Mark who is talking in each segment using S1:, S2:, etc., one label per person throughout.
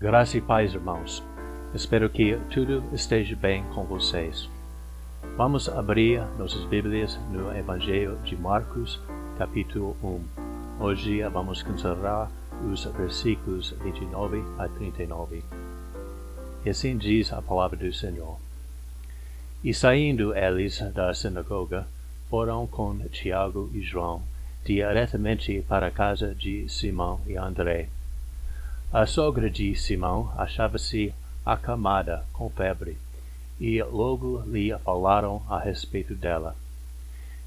S1: Graça e paz, irmãos. Espero que tudo esteja bem com vocês. Vamos abrir nossas Bíblias no Evangelho de Marcos, capítulo 1. Hoje vamos considerar os versículos 29 a 39. E assim diz a palavra do Senhor. E saindo eles da sinagoga, foram com Tiago e João diretamente para a casa de Simão e André. A sogra de Simão achava-se acamada com febre, e logo lhe falaram a respeito dela.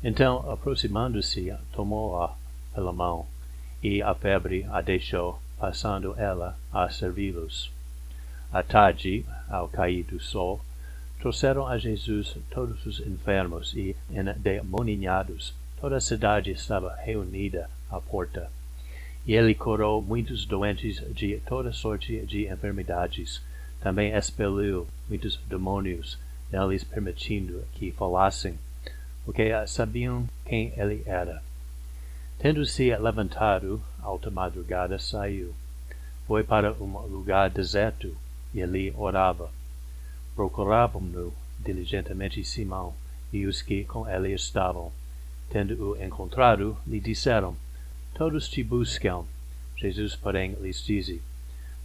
S1: Então, aproximando-se, tomou-a pela mão, e a febre a deixou, passando ela a servi-los. À tarde, ao cair do sol, trouxeram a Jesus todos os enfermos e endemoninhados. Toda a cidade estava reunida à porta. E ele curou muitos doentes de toda sorte de enfermidades. Também expeliu muitos demônios, neles permitindo que falassem, porque sabiam quem ele era. Tendo-se levantado, alta madrugada saiu. Foi para um lugar deserto e ali orava procuravam-no diligentemente Simão e os que com ele estavam. Tendo-o encontrado, lhe disseram, Todos te buscam. Jesus, porém, lhes disse,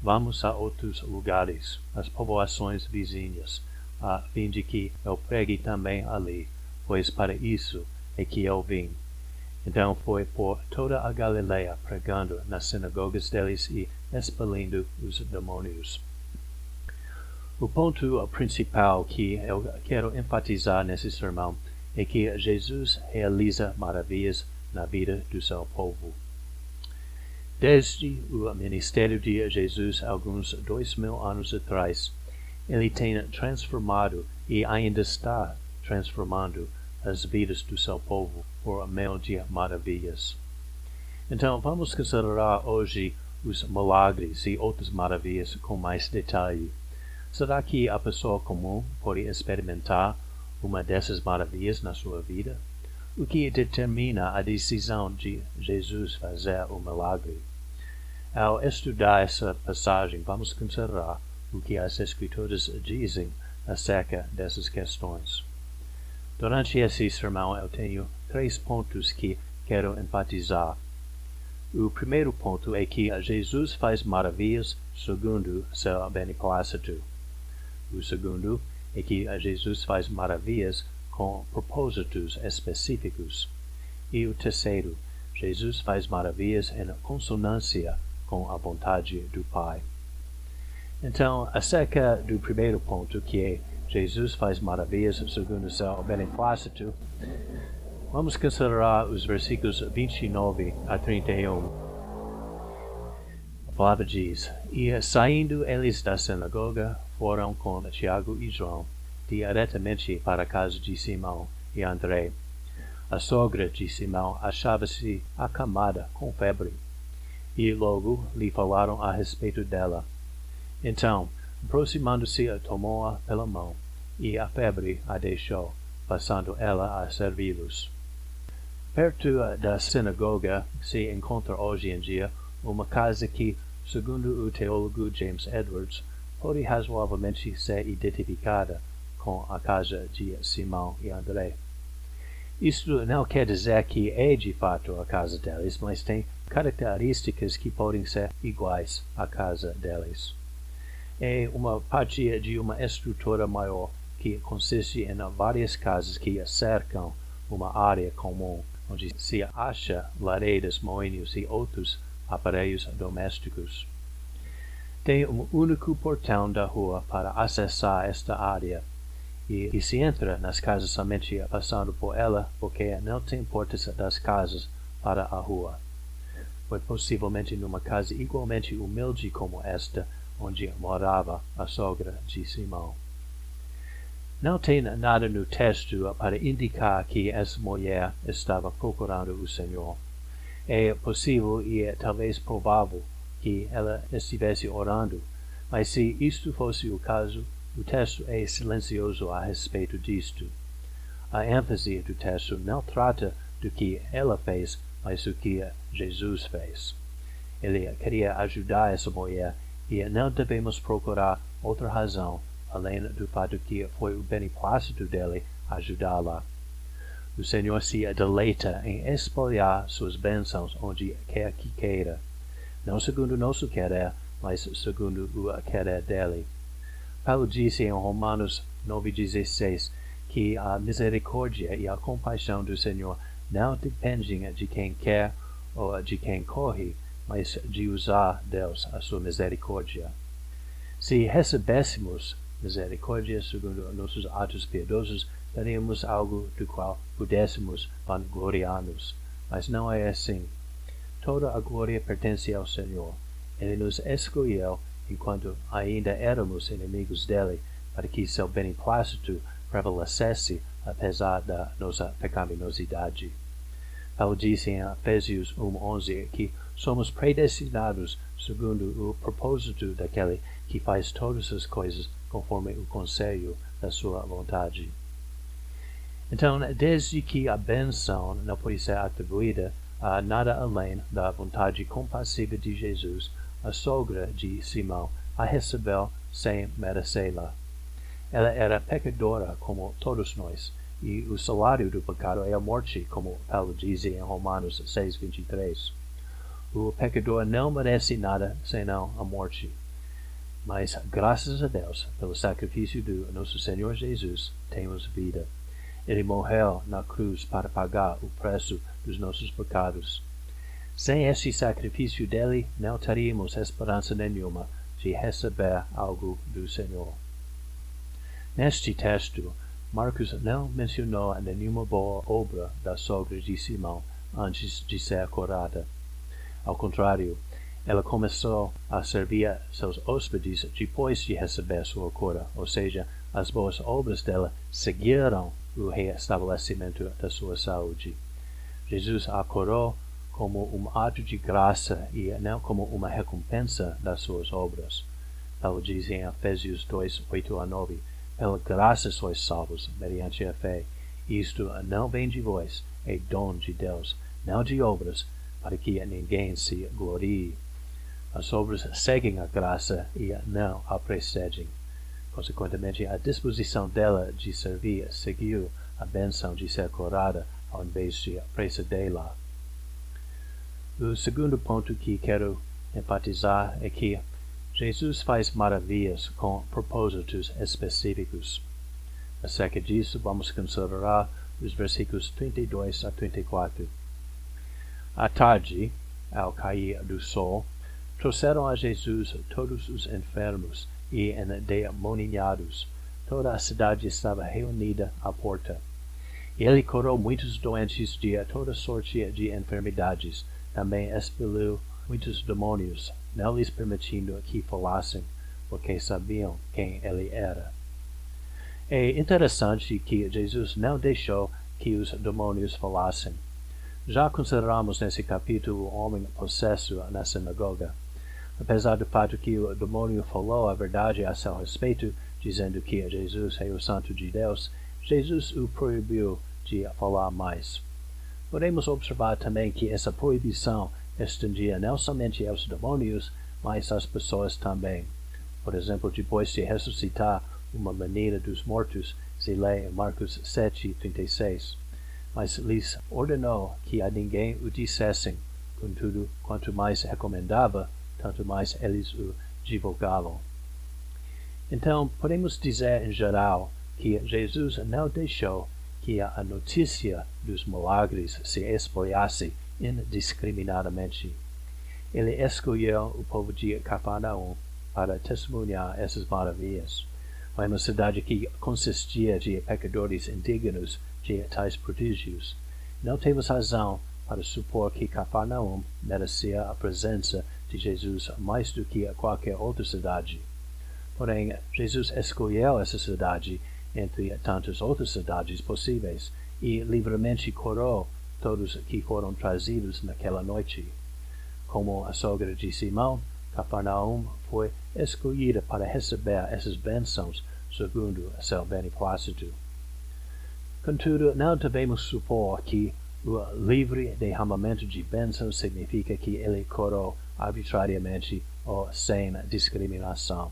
S1: Vamos a outros lugares, às povoações vizinhas, a fim de que eu pregue também ali, pois para isso é que eu vim. Então foi por toda a Galileia pregando nas sinagogas deles e expelindo os demônios. O ponto principal que eu quero enfatizar nesse sermão é que Jesus realiza maravilhas na vida do seu povo. Desde o ministério de Jesus, alguns dois mil anos atrás, ele tem transformado e ainda está transformando as vidas do seu povo por meio de maravilhas. Então, vamos considerar hoje os milagres e outras maravilhas com mais detalhe. Será que a pessoa comum pode experimentar uma dessas maravilhas na sua vida? O que determina a decisão de Jesus fazer o milagre? Ao estudar essa passagem, vamos considerar o que as Escrituras dizem acerca dessas questões. Durante esse sermão, eu tenho três pontos que quero enfatizar. O primeiro ponto é que Jesus faz maravilhas segundo seu beneplácito. O segundo é que Jesus faz maravilhas com propósitos específicos. E o terceiro, Jesus faz maravilhas em consonância com a vontade do Pai. Então, acerca do primeiro ponto, que é Jesus faz maravilhas segundo seu beneplácito, vamos considerar os versículos 29 a 31. A palavra diz: E saindo eles da sinagoga, foram com Tiago e João diretamente para a casa de Simão e André. A sogra de Simão achava-se acamada com febre, e logo lhe falaram a respeito dela. Então, aproximando-se, tomou-a pela mão, e a febre a deixou, passando ela a servi-los. Perto da sinagoga se encontra hoje em dia uma casa que, segundo o teólogo James Edwards, pode razoavelmente ser identificada com a casa de Simão e André. Isto não quer dizer que é de fato a casa deles, mas tem características que podem ser iguais à casa deles. É uma parte de uma estrutura maior que consiste em várias casas que cercam uma área comum, onde se acha lareiras, moinhos e outros aparelhos domésticos. Tem um único portão da rua para acessar esta área, e, e se entra nas casas somente passando por ela, porque não tem portas das casas para a rua. Foi possivelmente numa casa igualmente humilde como esta, onde morava a sogra de Simão. Não tem nada no texto para indicar que essa mulher estava procurando o Senhor. É possível e é talvez provável que ela estivesse orando, mas se isto fosse o caso, o texto é silencioso a respeito disto. A ênfase do texto não trata do que ela fez, mas do que Jesus fez. Ele queria ajudar essa mulher e não devemos procurar outra razão, além do fato que foi o beneplácito dele ajudá-la. O Senhor se deleita em espalhar suas bênçãos onde quer que queira, não segundo nosso querer, mas segundo o querer dele. Paulo disse em Romanos 9,16 que a misericórdia e a compaixão do Senhor não dependem de quem quer ou de quem corre, mas de usar Deus a sua misericórdia. Se recebêssemos misericórdia segundo nossos atos piedosos, teríamos algo do qual pudéssemos vangloriar-nos. Mas não é assim. Toda a glória pertence ao Senhor. Ele nos escolheu enquanto ainda éramos inimigos dele, para que seu beneplácito prevalecesse apesar da nossa pecaminosidade. Paulo disse em Efésios 1.11 que somos predestinados segundo o propósito daquele que faz todas as coisas conforme o conselho da sua vontade. Então, desde que a benção não pode ser atribuída a nada além da vontade compassiva de Jesus, a sogra de Simão a recebeu sem merecê-la. Ela era pecadora como todos nós, e o salário do pecado é a morte, como Paulo diz em Romanos 6:23. O pecador não merece nada senão a morte. Mas, graças a Deus, pelo sacrifício do nosso Senhor Jesus, temos vida. Ele morreu na cruz para pagar o preço dos nossos pecados. Sem esse sacrifício dele, não teríamos esperança nenhuma de receber algo do Senhor. Neste texto, Marcos não mencionou nenhuma boa obra da sogra de Simão antes de ser curada. Ao contrário, ela começou a servir seus hóspedes depois de receber sua cura, ou seja, as boas obras dela seguiram o reestabelecimento da sua saúde. Jesus a curou como um ato de graça e não como uma recompensa das suas obras. Paulo diz em Efésios 2, 8 a 9, Pela graça sois salvos, mediante a fé. Isto não vem de vós, é dom de Deus, não de obras, para que ninguém se glorie. As obras seguem a graça e não a precedem. Consequentemente, a disposição dela de servir seguiu a benção de ser curada ao invés de precedê-la. O segundo ponto que quero enfatizar é que Jesus faz maravilhas com propósitos específicos. Acerca disso, vamos considerar os versículos 32 a 34. À tarde, ao cair do sol, trouxeram a Jesus todos os enfermos e endemoniados. Toda a cidade estava reunida à porta. Ele curou muitos doentes de toda sorte de enfermidades, também expeliu muitos demônios, não lhes permitindo que falassem, porque sabiam quem ele era. É interessante que Jesus não deixou que os demônios falassem. Já consideramos nesse capítulo o homem possesso na sinagoga. Apesar do fato que o demônio falou a verdade a seu respeito, dizendo que Jesus é o Santo de Deus, Jesus o proibiu de falar mais. Podemos observar também que essa proibição estendia não somente aos demônios, mas às pessoas também. Por exemplo, depois de ressuscitar uma menina dos mortos, se lê em Marcos 7, 36. Mas lhes ordenou que a ninguém o dissessem, contudo, quanto mais recomendava, tanto mais eles o divulgavam. Então, podemos dizer em geral que Jesus não deixou que a notícia dos milagres se espalhasse indiscriminadamente. Ele escolheu o povo de Cafarnaum para testemunhar essas maravilhas. Foi uma cidade que consistia de pecadores indignos de tais prodígios. Não temos razão para supor que Cafarnaum merecia a presença de Jesus mais do que qualquer outra cidade. Porém, Jesus escolheu essa cidade entre tantas outras cidades possíveis, e livremente curou todos que foram trazidos naquela noite. Como a sogra de Simão, Cafarnaum foi escolhida para receber essas bênçãos segundo seu beneplácito. Contudo, não devemos supor que o livre derramamento de bênçãos significa que ele curou arbitrariamente ou sem discriminação.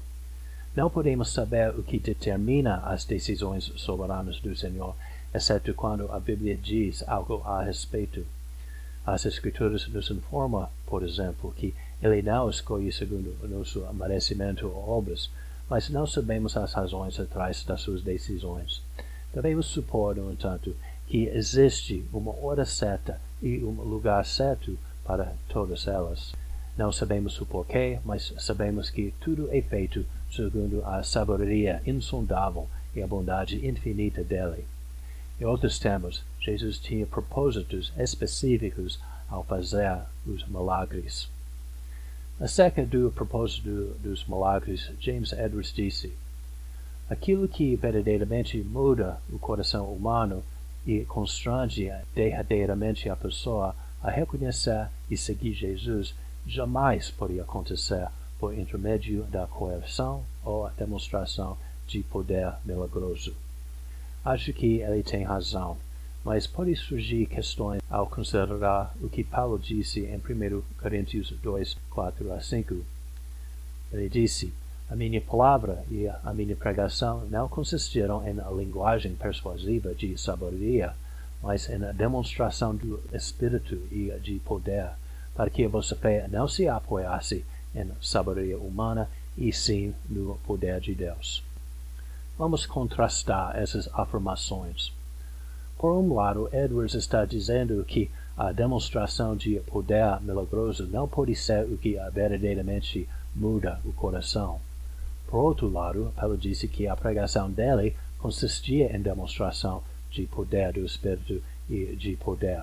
S1: Não podemos saber o que determina as decisões soberanas do Senhor, exceto quando a Bíblia diz algo a respeito. As Escrituras nos informam, por exemplo, que Ele não escolhe segundo o nosso merecimento ou obras, mas não sabemos as razões atrás das suas decisões. Devemos supor, no entanto, que existe uma hora certa e um lugar certo para todas elas. Não sabemos o porquê, mas sabemos que tudo é feito segundo a sabedoria insondável e a bondade infinita dele. Em outros termos, Jesus tinha propósitos específicos ao fazer os milagres. Acerca do propósito dos milagres, James Edwards disse: Aquilo que verdadeiramente muda o coração humano e constrange derradeiramente a pessoa a reconhecer e seguir Jesus jamais poderia acontecer por intermédio da coerção ou a demonstração de poder milagroso. Acho que ele tem razão, mas pode surgir questões ao considerar o que Paulo disse em 1 Coríntios 2, 4 a 5. Ele disse, a minha palavra e a minha pregação não consistiram em linguagem persuasiva de sabedoria, mas em demonstração do Espírito e de poder, para que a vossa fé não se apoiasse em sabedoria humana, e sim no poder de Deus. Vamos contrastar essas afirmações. Por um lado, Edwards está dizendo que a demonstração de poder milagroso não pode ser o que verdadeiramente muda o coração. Por outro lado, Paulo disse que a pregação dele consistia em demonstração de poder do Espírito e de poder.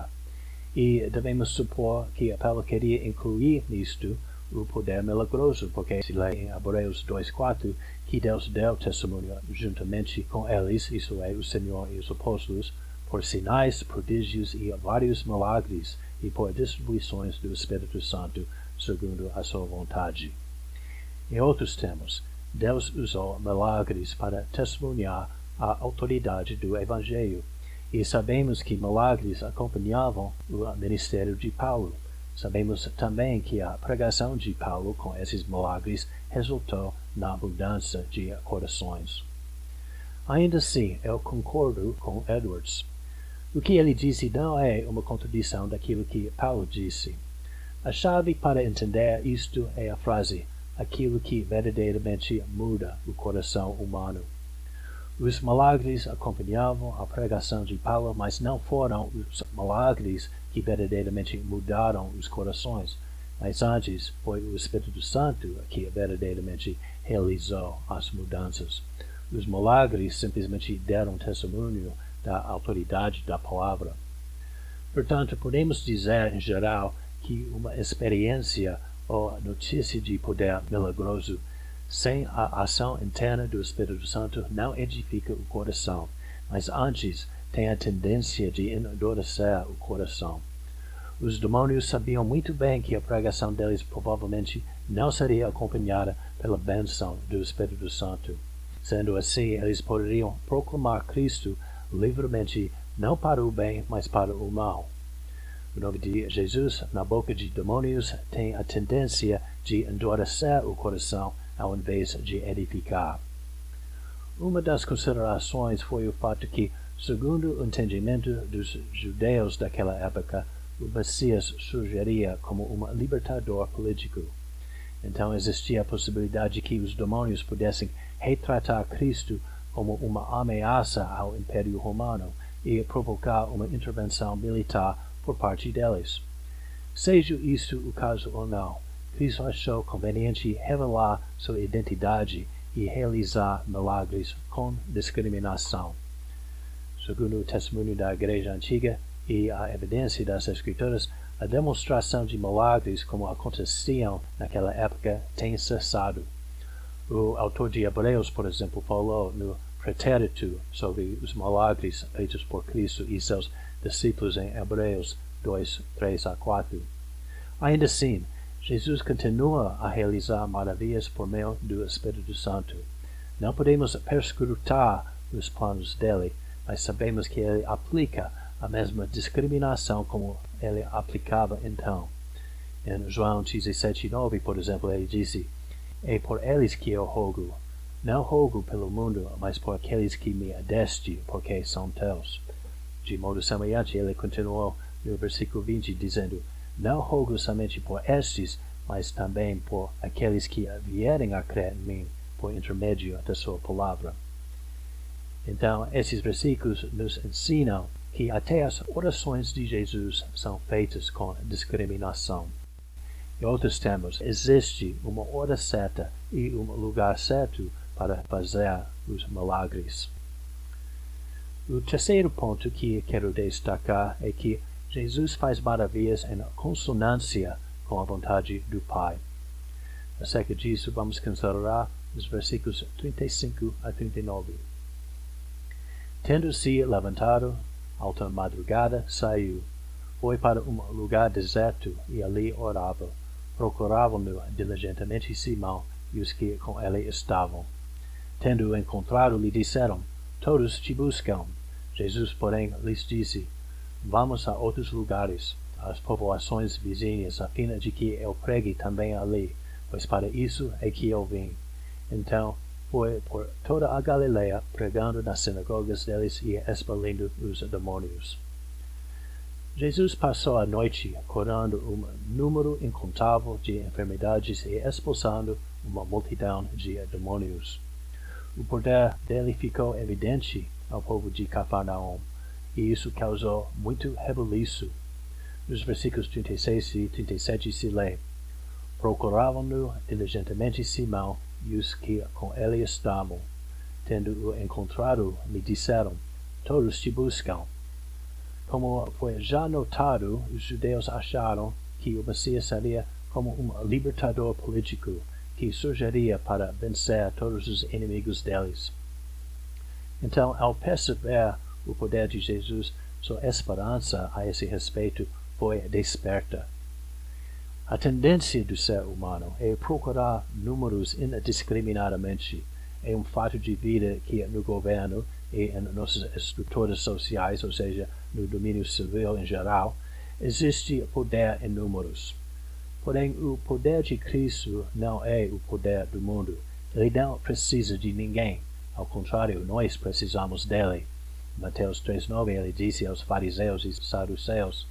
S1: E devemos supor que Paulo queria incluir nisto o poder milagroso, porque se lê em Hebreus 2.4 que Deus deu testemunho juntamente com eles, isso é, o Senhor e os apóstolos, por sinais, prodígios e vários milagres, e por distribuições do Espírito Santo, segundo a sua vontade. Em outros termos, Deus usou milagres para testemunhar a autoridade do Evangelho, e sabemos que milagres acompanhavam o ministério de Paulo. Sabemos também que a pregação de Paulo com esses milagres resultou na mudança de corações. Ainda assim, eu concordo com Edwards. O que ele disse não é uma contradição daquilo que Paulo disse. A chave para entender isto é a frase: aquilo que verdadeiramente muda o coração humano. Os milagres acompanhavam a pregação de Paulo, mas não foram os milagres que verdadeiramente mudaram os corações, mas antes foi o Espírito Santo que verdadeiramente realizou as mudanças. Os milagres simplesmente deram testemunho da autoridade da palavra. Portanto, podemos dizer, em geral, que uma experiência ou notícia de poder milagroso sem a ação interna do Espírito Santo não edifica o coração, mas antes tem a tendência de endurecer o coração. Os demônios sabiam muito bem que a pregação deles provavelmente não seria acompanhada pela bênção do Espírito Santo. Sendo assim, eles poderiam proclamar Cristo livremente, não para o bem, mas para o mal. O nome de Jesus, na boca de demônios, tem a tendência de endurecer o coração ao invés de edificar. Uma das considerações foi o fato que, segundo o entendimento dos judeus daquela época, o Messias surgiria como um libertador político. Então existia a possibilidade de que os demônios pudessem retratar Cristo como uma ameaça ao Império Romano e provocar uma intervenção militar por parte deles. Seja isso o caso ou não, Cristo achou conveniente revelar sua identidade e realizar milagres com discriminação. Segundo o testemunho da Igreja Antiga e a evidência das Escrituras, a demonstração de milagres como aconteciam naquela época tem cessado. O autor de Hebreus, por exemplo, falou no pretérito sobre os milagres feitos por Cristo e seus discípulos em Hebreus 2, 3 a 4. Ainda assim, Jesus continua a realizar maravilhas por meio do Espírito Santo. Não podemos perscrutar os planos dele, mas sabemos que ele aplica a mesma discriminação como ele aplicava então. Em João 17:9, por exemplo, ele disse: É por eles que eu rogo. Não rogo pelo mundo, mas por aqueles que me deste, porque são teus. De modo semelhante, ele continuou no versículo 20, dizendo: Não rogo somente por estes, mas também por aqueles que vierem a crer em mim por intermédio da sua palavra. Então, esses versículos nos ensinam que até as orações de Jesus são feitas com discriminação. Em outros termos, existe uma hora certa e um lugar certo para fazer os milagres. O terceiro ponto que quero destacar é que Jesus faz maravilhas em consonância com a vontade do Pai. Acerca disso, vamos considerar os versículos 35 a 39. Tendo-se levantado, alta madrugada, saiu, foi para um lugar deserto e ali orava. Procuravam-no diligentemente Simão e os que com ele estavam. Tendo-o encontrado, lhe disseram, Todos te buscam. Jesus, porém, lhes disse, Vamos a outros lugares, às povoações vizinhas, a fim de que eu pregue também ali, pois para isso é que eu vim. Então, foi por toda a Galileia, pregando nas sinagogas deles e expelindo os demônios. Jesus passou a noite curando um número incontável de enfermidades e expulsando uma multidão de demônios. O poder dele ficou evidente ao povo de Cafarnaum, e isso causou muito rebuliço. Nos versículos 36 e 37 se lê: Procuravam-no diligentemente Simão e os que com ele estavam. Tendo-o encontrado, me disseram: Todos te buscam. Como foi já notado, os judeus acharam que o Messias seria como um libertador político que surgiria para vencer todos os inimigos deles. Então, ao perceber o poder de Jesus, sua esperança a esse respeito foi desperta. A tendência do ser humano é procurar números indiscriminadamente. É um fato de vida que no governo e em nossas estruturas sociais, ou seja, no domínio civil em geral, existe poder em números. Porém, o poder de Cristo não é o poder do mundo. Ele não precisa de ninguém. Ao contrário, nós precisamos dele. Mateus 3,9 ele disse aos fariseus e saduceus: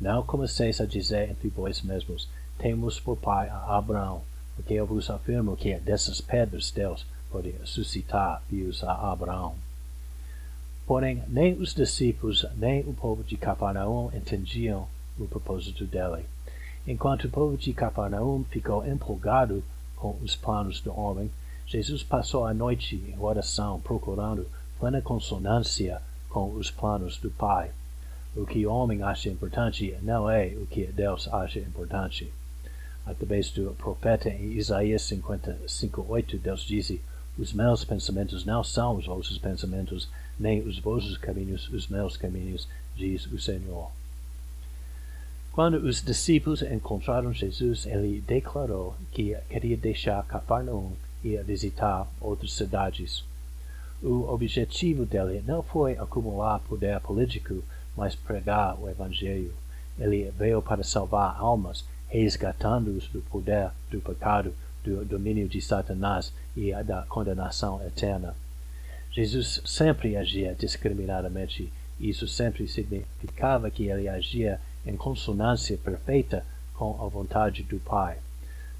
S1: Não começeis a dizer entre vós mesmos: Temos por pai a Abraão, porque eu vos afirmo que dessas pedras Deus pode suscitar filhos a Abraão. Porém, nem os discípulos, nem o povo de Cafarnaum entendiam o propósito dele. Enquanto o povo de Cafarnaum ficou empolgado com os planos do homem, Jesus passou a noite em oração procurando plena consonância com os planos do Pai. O que o homem acha importante não é o que Deus acha importante. Através do profeta em Isaías 55:8, Deus disse: Os meus pensamentos não são os vossos pensamentos, nem os vossos caminhos os meus caminhos, diz o Senhor. Quando os discípulos encontraram Jesus, ele declarou que queria deixar Cafarnaum e visitar outras cidades. O objetivo dele não foi acumular poder político, mas pregar o Evangelho. Ele veio para salvar almas, resgatando-os do poder do pecado, do domínio de Satanás e da condenação eterna. Jesus sempre agia discriminadamente. Isso sempre significava que ele agia em consonância perfeita com a vontade do Pai.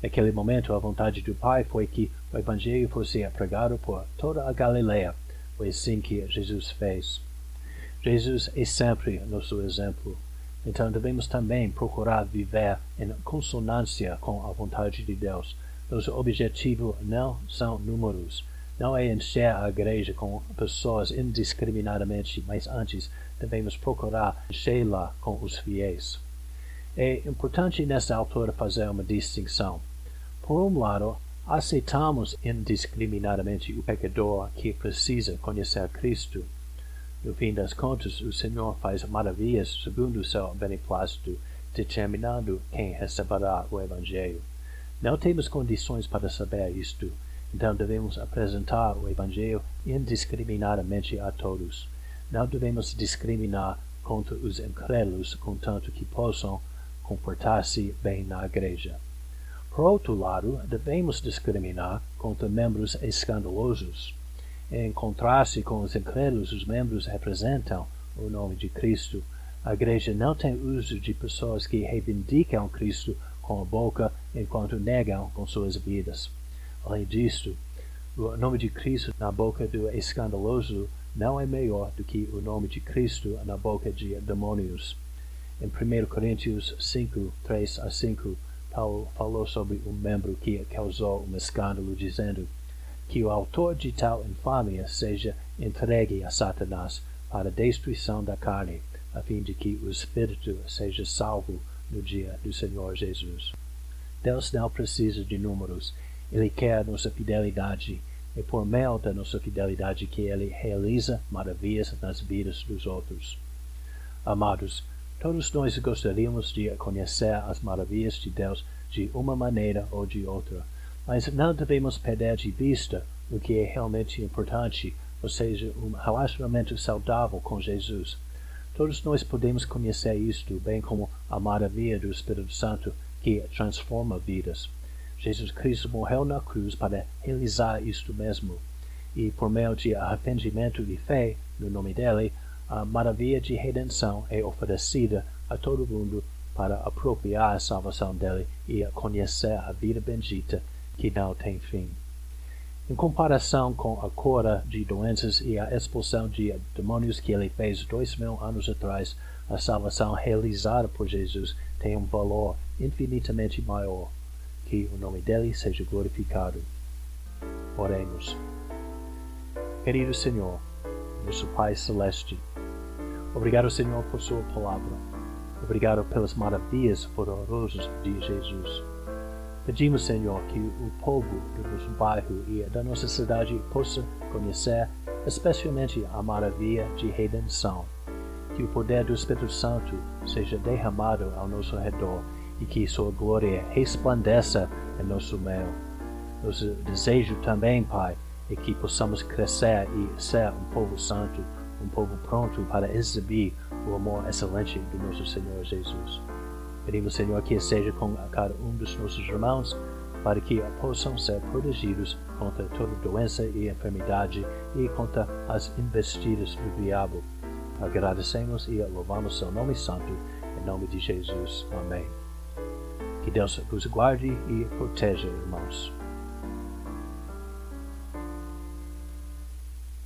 S1: Naquele momento, a vontade do Pai foi que o Evangelho fosse pregado por toda a Galileia. Foi assim que Jesus fez. Jesus é sempre nosso exemplo. Então devemos também procurar viver em consonância com a vontade de Deus. Nosso objetivo não são números, não é encher a igreja com pessoas indiscriminadamente, mas antes devemos procurar enchê-la com os fiéis. É importante nesta altura fazer uma distinção. Por um lado, aceitamos indiscriminadamente o pecador que precisa conhecer Cristo. No fim das contas, o Senhor faz maravilhas segundo o seu beneplácito, determinando quem receberá o Evangelho. Não temos condições para saber isto, então devemos apresentar o Evangelho indiscriminadamente a todos. Não devemos discriminar contra os incrédulos, contanto que possam comportar-se bem na igreja. Por outro lado, devemos discriminar contra membros escandalosos. Em contraste com os incrédulos, os membros representam o nome de Cristo. A igreja não tem uso de pessoas que reivindicam Cristo com a boca enquanto negam com suas vidas. Além disso, o nome de Cristo na boca do escandaloso não é maior do que o nome de Cristo na boca de demônios. Em 1 Coríntios 5, 3 a 5, Paulo falou sobre um membro que causou um escândalo, dizendo que o autor de tal infâmia seja entregue a Satanás para a destruição da carne, a fim de que o espírito seja salvo no dia do Senhor Jesus. Deus não precisa de números, Ele quer nossa fidelidade, e por meio da nossa fidelidade que Ele realiza maravilhas nas vidas dos outros. Amados, Todos nós gostaríamos de conhecer as maravilhas de Deus de uma maneira ou de outra, mas não devemos perder de vista o que é realmente importante, ou seja, um relacionamento saudável com Jesus. Todos nós podemos conhecer isto, bem como a maravilha do Espírito Santo que transforma vidas. Jesus Cristo morreu na cruz para realizar isto mesmo, e por meio de arrependimento e fé no nome dele, a maravilha de redenção é oferecida a todo mundo para apropriar a salvação dele e conhecer a vida bendita que não tem fim. Em comparação com a cura de doenças e a expulsão de demônios que ele fez dois mil anos atrás, a salvação realizada por Jesus tem um valor infinitamente maior. Que o nome dele seja glorificado. Oremos. Querido Senhor, nosso Pai Celeste, Obrigado, Senhor, por Sua palavra. Obrigado pelas maravilhas poderosas de Jesus. Pedimos, Senhor, que o povo do nosso bairro e da nossa cidade possa conhecer especialmente a maravilha de redenção. Que o poder do Espírito Santo seja derramado ao nosso redor e que Sua glória resplandeça em nosso meio. Nosso desejo também, Pai, é que possamos crescer e ser um povo santo um povo pronto para exibir o amor excelente do nosso Senhor Jesus. Pedimos, Senhor, que seja com cada um dos nossos irmãos, para que possam ser protegidos contra toda doença e enfermidade e contra as investidas do diabo. Agradecemos e louvamos seu nome santo, em nome de Jesus. Amém. Que Deus vos guarde e proteja, irmãos.